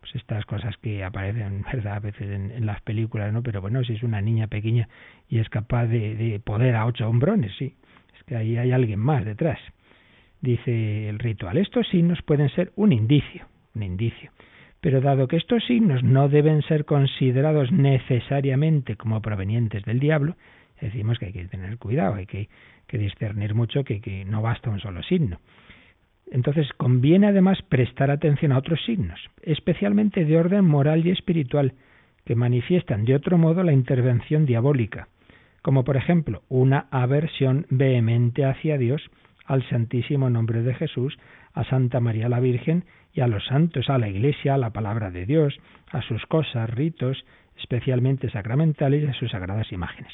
pues estas cosas que aparecen, ¿verdad?, a veces en, las películas, ¿no? Pero bueno, si es una niña pequeña y es capaz de, de poder a ocho hombrones, sí, es que ahí hay alguien más detrás. Dice el ritual, estos signos pueden ser un indicio, un indicio. Pero dado que estos signos no deben ser considerados necesariamente como provenientes del diablo, decimos que hay que tener cuidado, hay que, discernir mucho que, que no basta un solo signo. Entonces conviene además prestar atención a otros signos, especialmente de orden moral y espiritual, que manifiestan de otro modo la intervención diabólica, como por ejemplo una aversión vehemente hacia Dios, al Santísimo Nombre de Jesús, a Santa María la Virgen y a los santos, a la Iglesia, a la palabra de Dios, a sus cosas, ritos, especialmente sacramentales y a sus sagradas imágenes.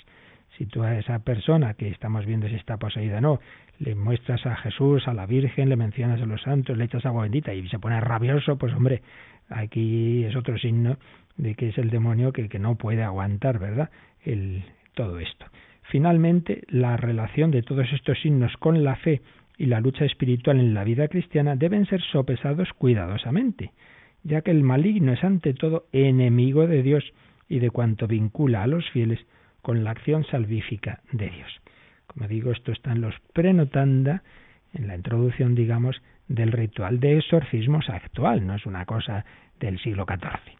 Si tú a esa persona que estamos viendo si está poseída o no, le muestras a Jesús, a la Virgen, le mencionas a los santos, le echas agua bendita y se pone rabioso, pues hombre, aquí es otro signo de que es el demonio que, que no puede aguantar, ¿verdad? El, todo esto. Finalmente, la relación de todos estos signos con la fe y la lucha espiritual en la vida cristiana deben ser sopesados cuidadosamente, ya que el maligno es ante todo enemigo de Dios y de cuanto vincula a los fieles con la acción salvífica de Dios. Como digo, esto está en los prenotanda, en la introducción, digamos, del ritual de exorcismos actual, no es una cosa del siglo XIV,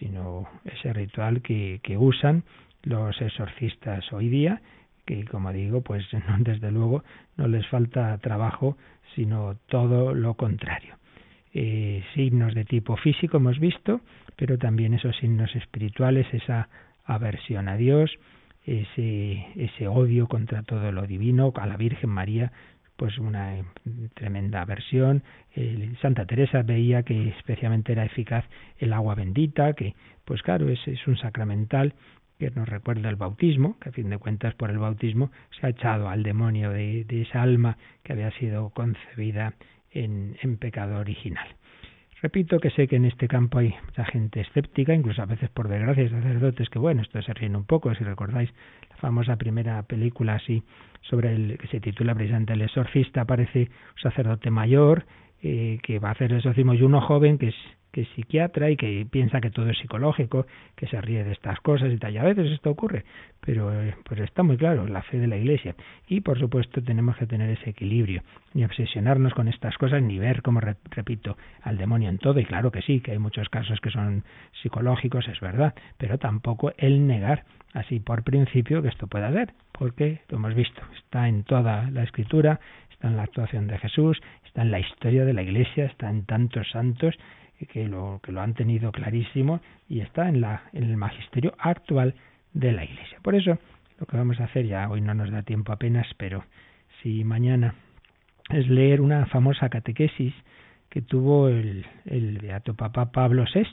sino ese ritual que, que usan los exorcistas hoy día, que como digo, pues desde luego no les falta trabajo, sino todo lo contrario. Eh, signos de tipo físico hemos visto, pero también esos signos espirituales, esa aversión a Dios, ese, ese odio contra todo lo divino, a la Virgen María, pues una tremenda aversión. Santa Teresa veía que especialmente era eficaz el agua bendita, que pues claro, es un sacramental que nos recuerda el bautismo, que a fin de cuentas por el bautismo se ha echado al demonio de, esa alma que había sido concebida en, en pecado original. Repito que sé que en este campo hay mucha gente escéptica, incluso a veces por desgracia sacerdotes que bueno, esto se ríen un poco, si recordáis la famosa primera película así sobre el que se titula precisamente El exorcista, aparece un sacerdote mayor eh, que va a hacer el exorcismo y uno joven que es que es psiquiatra y que piensa que todo es psicológico, que se ríe de estas cosas y tal. Y a veces esto ocurre, pero eh, está muy claro, la fe de la Iglesia. Y por supuesto tenemos que tener ese equilibrio, ni obsesionarnos con estas cosas, ni ver, como repito, al demonio en todo. Y claro que sí, que hay muchos casos que son psicológicos, es verdad, pero tampoco el negar así por principio que esto pueda ser, porque lo hemos visto, está en toda la escritura, está en la actuación de Jesús, está en la historia de la Iglesia, está en tantos santos que lo, que lo han tenido clarísimo y está en, la, en el magisterio actual de la Iglesia. Por eso, lo que vamos a hacer, ya hoy no nos da tiempo apenas, pero si mañana es leer una famosa catequesis que tuvo el, el Beato Papa Pablo VI.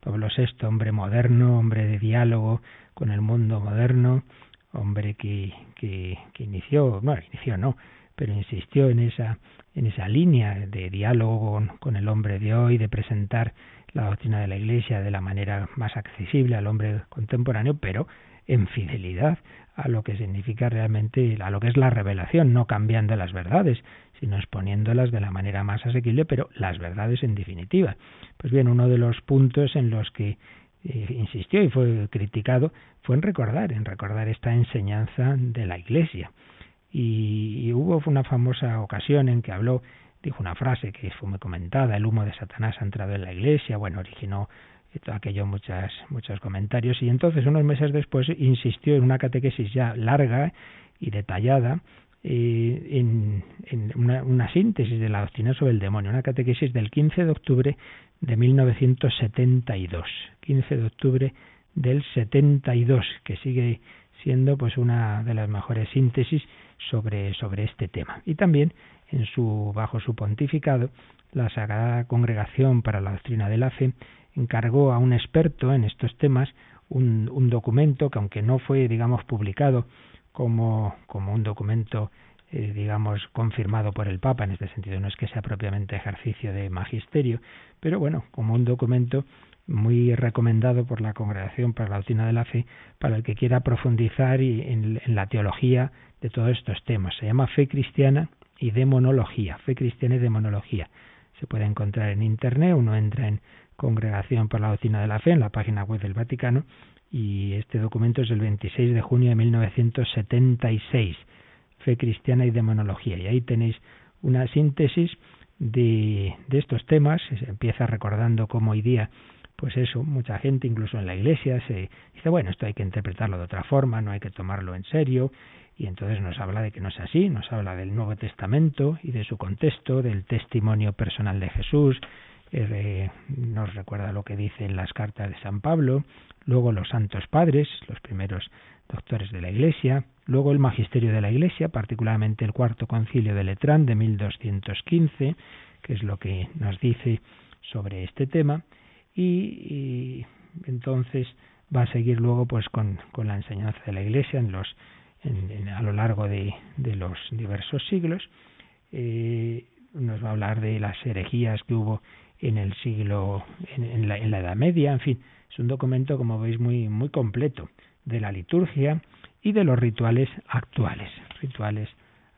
Pablo VI, hombre moderno, hombre de diálogo con el mundo moderno, hombre que, que, que inició, bueno, inició no, pero insistió en esa en esa línea de diálogo con, el hombre de hoy, de presentar la doctrina de la Iglesia de la manera más accesible al hombre contemporáneo, pero en fidelidad a lo que significa realmente, a lo que es la revelación, no cambiando las verdades, sino exponiéndolas de la manera más asequible, pero las verdades en definitiva. Pues bien, uno de los puntos en los que eh, insistió y fue criticado fue en recordar, en recordar esta enseñanza de la Iglesia. Y, hubo una famosa ocasión en que habló, dijo una frase que fue muy comentada, el humo de Satanás ha entrado en la iglesia, bueno, originó aquello muchas, muchos comentarios. Y entonces unos meses después insistió en una catequesis ya larga y detallada eh, en, en una, una, síntesis de la doctrina sobre el demonio, una catequesis del 15 de octubre de 1972, 15 de octubre del 72, que sigue siendo pues una de las mejores síntesis sobre, sobre este tema. Y también en su, bajo su pontificado, la Sagrada Congregación para la Doctrina de la Fe encargó a un experto en estos temas un, documento que aunque no fue, digamos, publicado como, como un documento eh, digamos, confirmado por el Papa, en este sentido no es que sea propiamente ejercicio de magisterio, pero bueno, como un documento muy recomendado por la Congregación para la Doctrina de la Fe para el que quiera profundizar en, en la teología de todos estos temas. Se llama Fe Cristiana y Demonología, Fe Cristiana y Demonología. Se puede encontrar en Internet, uno entra en Congregación para la Doctrina de la Fe, en la página web del Vaticano, y este documento es del 26 de junio de 1976, Fe Cristiana y Demonología. Y ahí tenéis una síntesis de, de estos temas. Se empieza recordando cómo hoy día, pues eso, mucha gente, incluso en la iglesia, se dice, bueno, esto hay que interpretarlo de otra forma, no hay que tomarlo en serio. Y entonces nos habla de que no es así, nos habla del Nuevo Testamento y de su contexto, del testimonio personal de Jesús, eh, nos recuerda lo que dice en las cartas de San Pablo, luego los santos padres, los primeros doctores de la Iglesia, luego el magisterio de la Iglesia, particularmente el cuarto concilio de Letrán de 1215, que es lo que nos dice sobre este tema, y, entonces va a seguir luego pues con, con, la enseñanza de la Iglesia en los, a lo largo de, de los diversos siglos. Eh, nos va a hablar de las herejías que hubo en el siglo, en, la, Edad Media, en fin, es un documento, como veis, muy, muy completo de la liturgia y de los rituales actuales. Rituales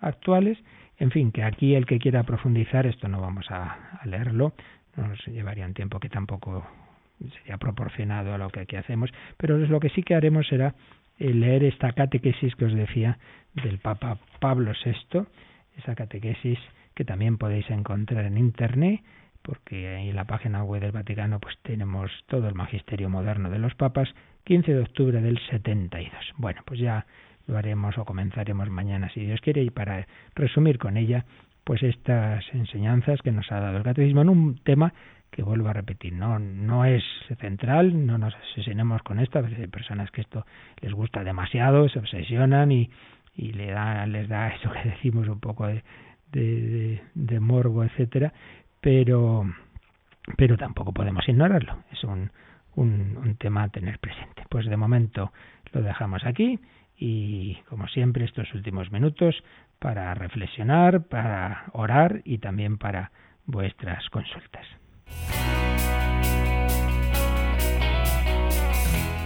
actuales, en fin, que aquí el que quiera profundizar, esto no vamos a, leerlo, nos llevaría un tiempo que tampoco sería proporcionado a lo que aquí hacemos, pero lo que sí que haremos será eh, leer esta catequesis que os decía del Papa Pablo VI, esa catequesis que también podéis encontrar en Internet porque en la página web del Vaticano pues tenemos todo el magisterio moderno de los papas, 15 de octubre del 72. Bueno, pues ya lo haremos o comenzaremos mañana si Dios quiere y para resumir con ella pues estas enseñanzas que nos ha dado el catecismo en un tema que vuelvo a repetir, no, no es central, no nos asesinemos con esto, a veces hay personas que esto les gusta demasiado, se obsesionan y, y le da, les da eso que decimos un poco de, de, de morbo, etcétera, pero, pero tampoco podemos ignorarlo. Es un, un, un tema a tener presente. Pues de momento lo dejamos aquí y como siempre estos últimos minutos para reflexionar, para orar y también para vuestras consultas.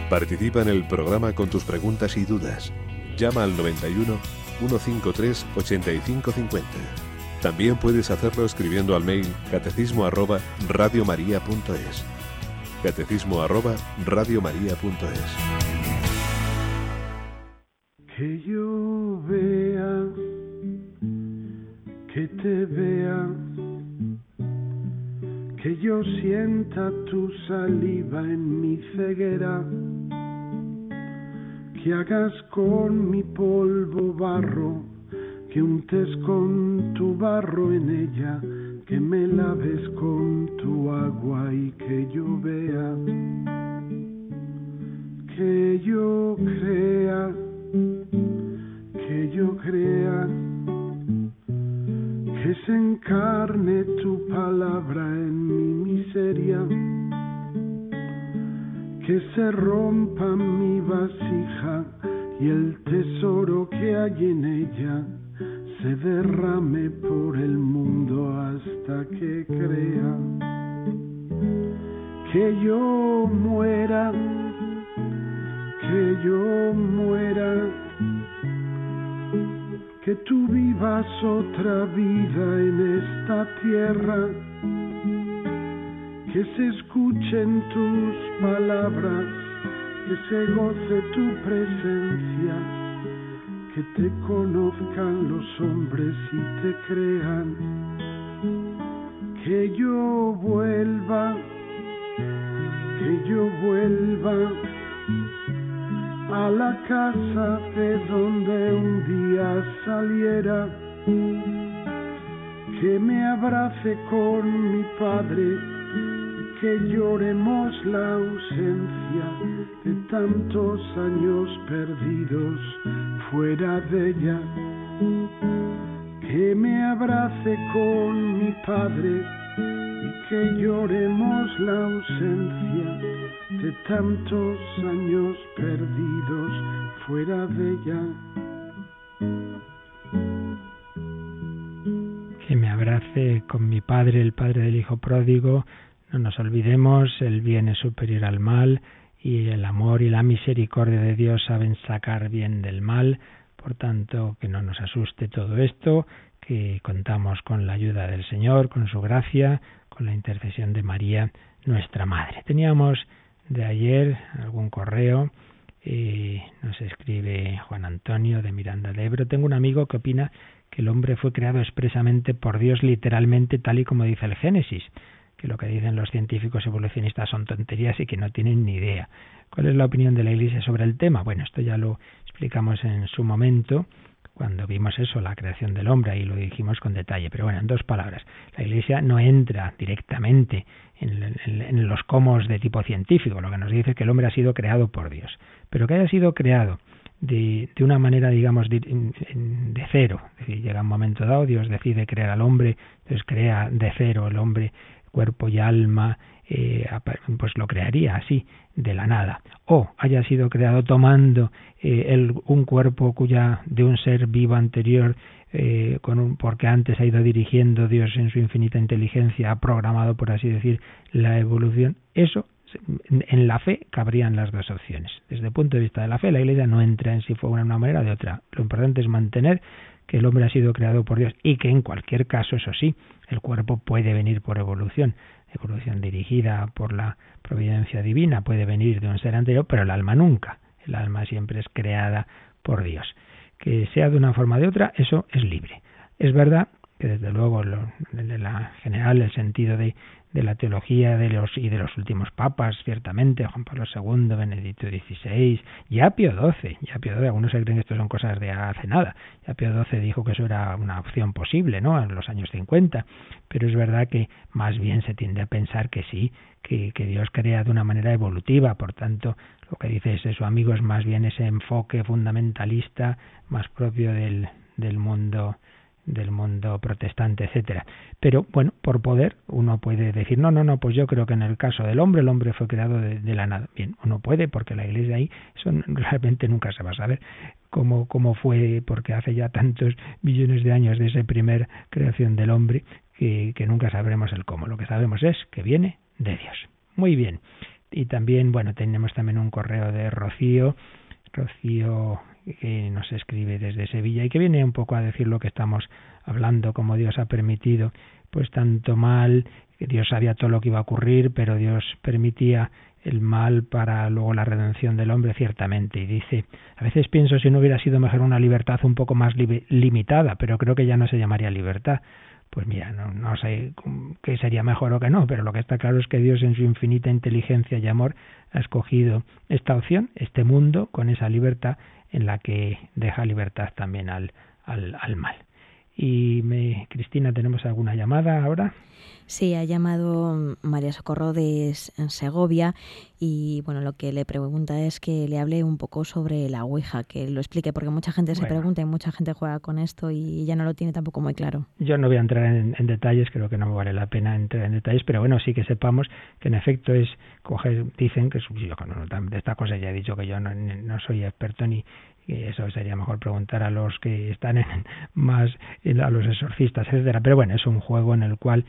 Participa en el programa con tus preguntas y dudas. Llama al 91 153 8550. También puedes hacerlo escribiendo al mail catecismo arroba radiomaria.es. Catecismo arroba radiomaria.es. Que yo vea, que te vea, que yo sienta tu saliva en mi ceguera, que hagas con mi polvo barro que untes con tu barro en ella, que me laves con tu agua y que yo vea, que yo crea, que yo crea, que se encarne tu palabra en mi miseria, que se rompa mi vasija y el tesoro que hay en ella se derrame por el mundo hasta que crea. Que yo muera, que yo muera, que tú vivas otra vida en esta tierra, que se escuchen tus palabras, que se goce tu presencia. Que te conozcan los hombres y te crean, que yo vuelva, que yo vuelva a la casa de donde un día saliera, que me abrace con mi padre, que lloremos la ausencia de tantos años perdidos fuera de ella, que me abrace con mi padre y que lloremos la ausencia de tantos años perdidos fuera de ella. hace con mi padre, el padre del hijo pródigo. No nos olvidemos, el bien es superior al mal y el amor y la misericordia de Dios saben sacar bien del mal. Por tanto, que no nos asuste todo esto, que contamos con la ayuda del Señor, con su gracia, con la intercesión de María, nuestra Madre. Teníamos de ayer algún correo y nos escribe Juan Antonio de Miranda de Ebro. Tengo un amigo que opina que el hombre fue creado expresamente por Dios literalmente tal y como dice el Génesis, que lo que dicen los científicos evolucionistas son tonterías y que no tienen ni idea. ¿Cuál es la opinión de la Iglesia sobre el tema? Bueno, esto ya lo explicamos en su momento cuando vimos eso, la creación del hombre, ahí lo dijimos con detalle, pero bueno, en dos palabras, la Iglesia no entra directamente en, los comos de tipo científico, lo que nos dice es que el hombre ha sido creado por Dios, pero que haya sido creado de, de una manera, digamos, de, de, cero. Llega un momento dado, Dios decide crear al hombre, entonces crea de cero el hombre, cuerpo y alma, eh, pues lo crearía así, de la nada. O haya sido creado tomando eh, el, un cuerpo cuya de un ser vivo anterior, eh, con un, porque antes ha ido dirigiendo Dios en su infinita inteligencia, ha programado, por así decir, la evolución. Eso en la fe cabrían las dos opciones. Desde el punto de vista de la fe, la Iglesia no entra en si fue de una manera o de otra. Lo importante es mantener que el hombre ha sido creado por Dios y que en cualquier caso, eso sí, el cuerpo puede venir por evolución, evolución dirigida por la providencia divina, puede venir de un ser anterior, pero el alma nunca. El alma siempre es creada por Dios. Que sea de una forma o de otra, eso es libre. Es verdad que desde luego en la general el sentido de la teología de los y de los últimos papas, ciertamente, Juan Pablo II, Benedicto XVI, ya Pío XII, ya Pío XII, algunos se creen que esto son cosas de hace nada, ya Pío XII dijo que eso era una opción posible, ¿no?, en los años 50, pero es verdad que más bien se tiende a pensar que sí, que, que Dios crea de una manera evolutiva, por tanto, lo que dice ese su amigo es más bien ese enfoque fundamentalista más propio del, del mundo del mundo protestante, etcétera. Pero bueno, por poder uno puede decir, no, no, no, pues yo creo que en el caso del hombre, el hombre fue creado de, la nada. Bien, uno puede, porque la iglesia ahí, eso realmente nunca se va a saber cómo, cómo fue, porque hace ya tantos millones de años de esa primera creación del hombre, que, que nunca sabremos el cómo. Lo que sabemos es que viene de Dios. Muy bien. Y también, bueno, tenemos también un correo de Rocío, Rocío que nos escribe desde Sevilla y que viene un poco a decir lo que estamos hablando, como Dios ha permitido, pues tanto mal, que Dios sabía todo lo que iba a ocurrir, pero Dios permitía el mal para luego la redención del hombre, ciertamente. Y dice, a veces pienso si no hubiera sido mejor una libertad un poco más limitada, pero creo que ya no se llamaría libertad. Pues mira, no, no sé qué sería mejor o qué no, pero lo que está claro es que Dios en su infinita inteligencia y amor ha escogido esta opción, este mundo, con esa libertad en la que deja libertad también al, al, al mal. Y me, Cristina, ¿tenemos alguna llamada ahora? Sí, ha llamado María Socorro de Segovia y bueno, lo que le pregunta es que le hable un poco sobre la Ouija, que lo explique, porque mucha gente se pregunta y mucha gente juega con esto y ya no lo tiene tampoco muy claro. Yo no voy a entrar en, detalles, creo que no me vale la pena entrar en detalles, pero bueno, sí que sepamos que en efecto es coger, dicen que yo de esta cosa ya he dicho que yo no, no soy experto ni, eso sería mejor preguntar a los que están en, más a los exorcistas etcétera. Pero bueno es un juego en el cual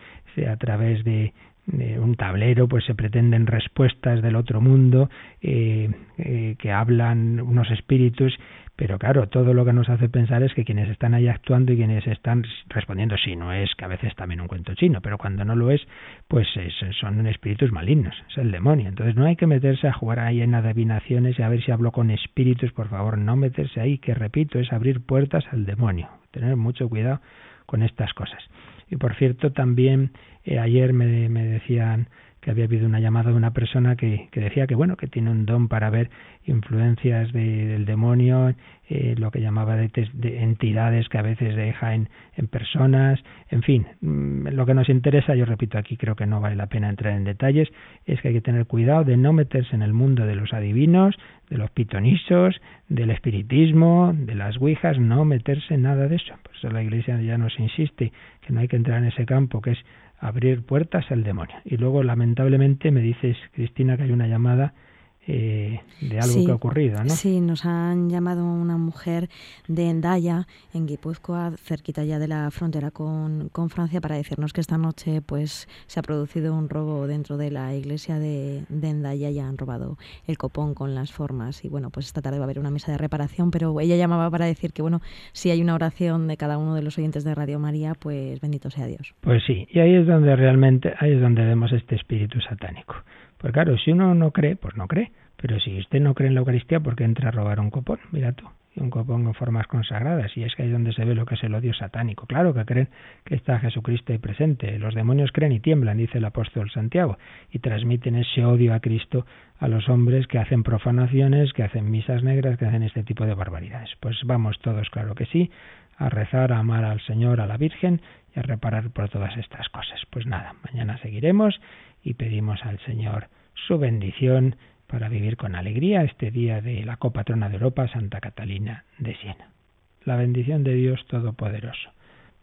a través de, un tablero pues se pretenden respuestas del otro mundo eh, eh, que hablan unos espíritus pero claro, todo lo que nos hace pensar es que quienes están ahí actuando y quienes están respondiendo, sí, no es que a veces también un cuento chino, pero cuando no lo es, pues son espíritus malignos, es el demonio. Entonces no hay que meterse a jugar ahí en adivinaciones y a ver si hablo con espíritus, por favor, no meterse ahí, que repito, es abrir puertas al demonio. Tener mucho cuidado con estas cosas. Y por cierto, también eh, ayer me, me decían que había habido una llamada de una persona que, que decía que bueno que tiene un don para ver influencias del demonio eh, lo que llamaba de, entidades que a veces deja en, en personas en fin mm, lo que nos interesa yo repito aquí creo que no vale la pena entrar en detalles es que hay que tener cuidado de no meterse en el mundo de los adivinos de los pitonisos del espiritismo de las ouijas no meterse en nada de eso. Por eso la iglesia ya nos insiste que no hay que entrar en ese campo que es abrir puertas al demonio. Y luego, lamentablemente, me dices, Cristina, que hay una llamada eh, de algo que ha ocurrido, ¿no? Sí, nos han llamado una mujer de Endaya, en Guipúzcoa, cerquita ya de la frontera con, con, Francia, para decirnos que esta noche pues se ha producido un robo dentro de la iglesia de, de Endaya y han robado el copón con las formas. Y bueno, pues esta tarde va a haber una misa de reparación, pero ella llamaba para decir que bueno, si hay una oración de cada uno de los oyentes de Radio María, pues bendito sea Dios. Pues sí, y ahí es donde realmente, ahí es donde vemos este espíritu satánico. Pues claro, si uno no cree, pues no cree. Pero si usted no cree en la Eucaristía, ¿por qué entra a robar un copón? Mira tú, un copón con formas consagradas. Y es que ahí es donde se ve lo que es el odio satánico. Claro que creen que está Jesucristo presente. Los demonios creen y tiemblan, dice el apóstol Santiago, y transmiten ese odio a Cristo a los hombres que hacen profanaciones, que hacen misas negras, que hacen este tipo de barbaridades. Pues vamos todos, claro que sí, a rezar, a amar al Señor, a la Virgen y a reparar por todas estas cosas. Pues nada, mañana seguiremos y pedimos al Señor su bendición para vivir con alegría este día de la copatrona de Europa, Santa Catalina de Siena. La bendición de Dios Todopoderoso,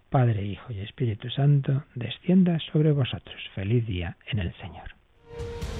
Padre, Hijo y Espíritu Santo, descienda sobre vosotros. Feliz día en el Señor.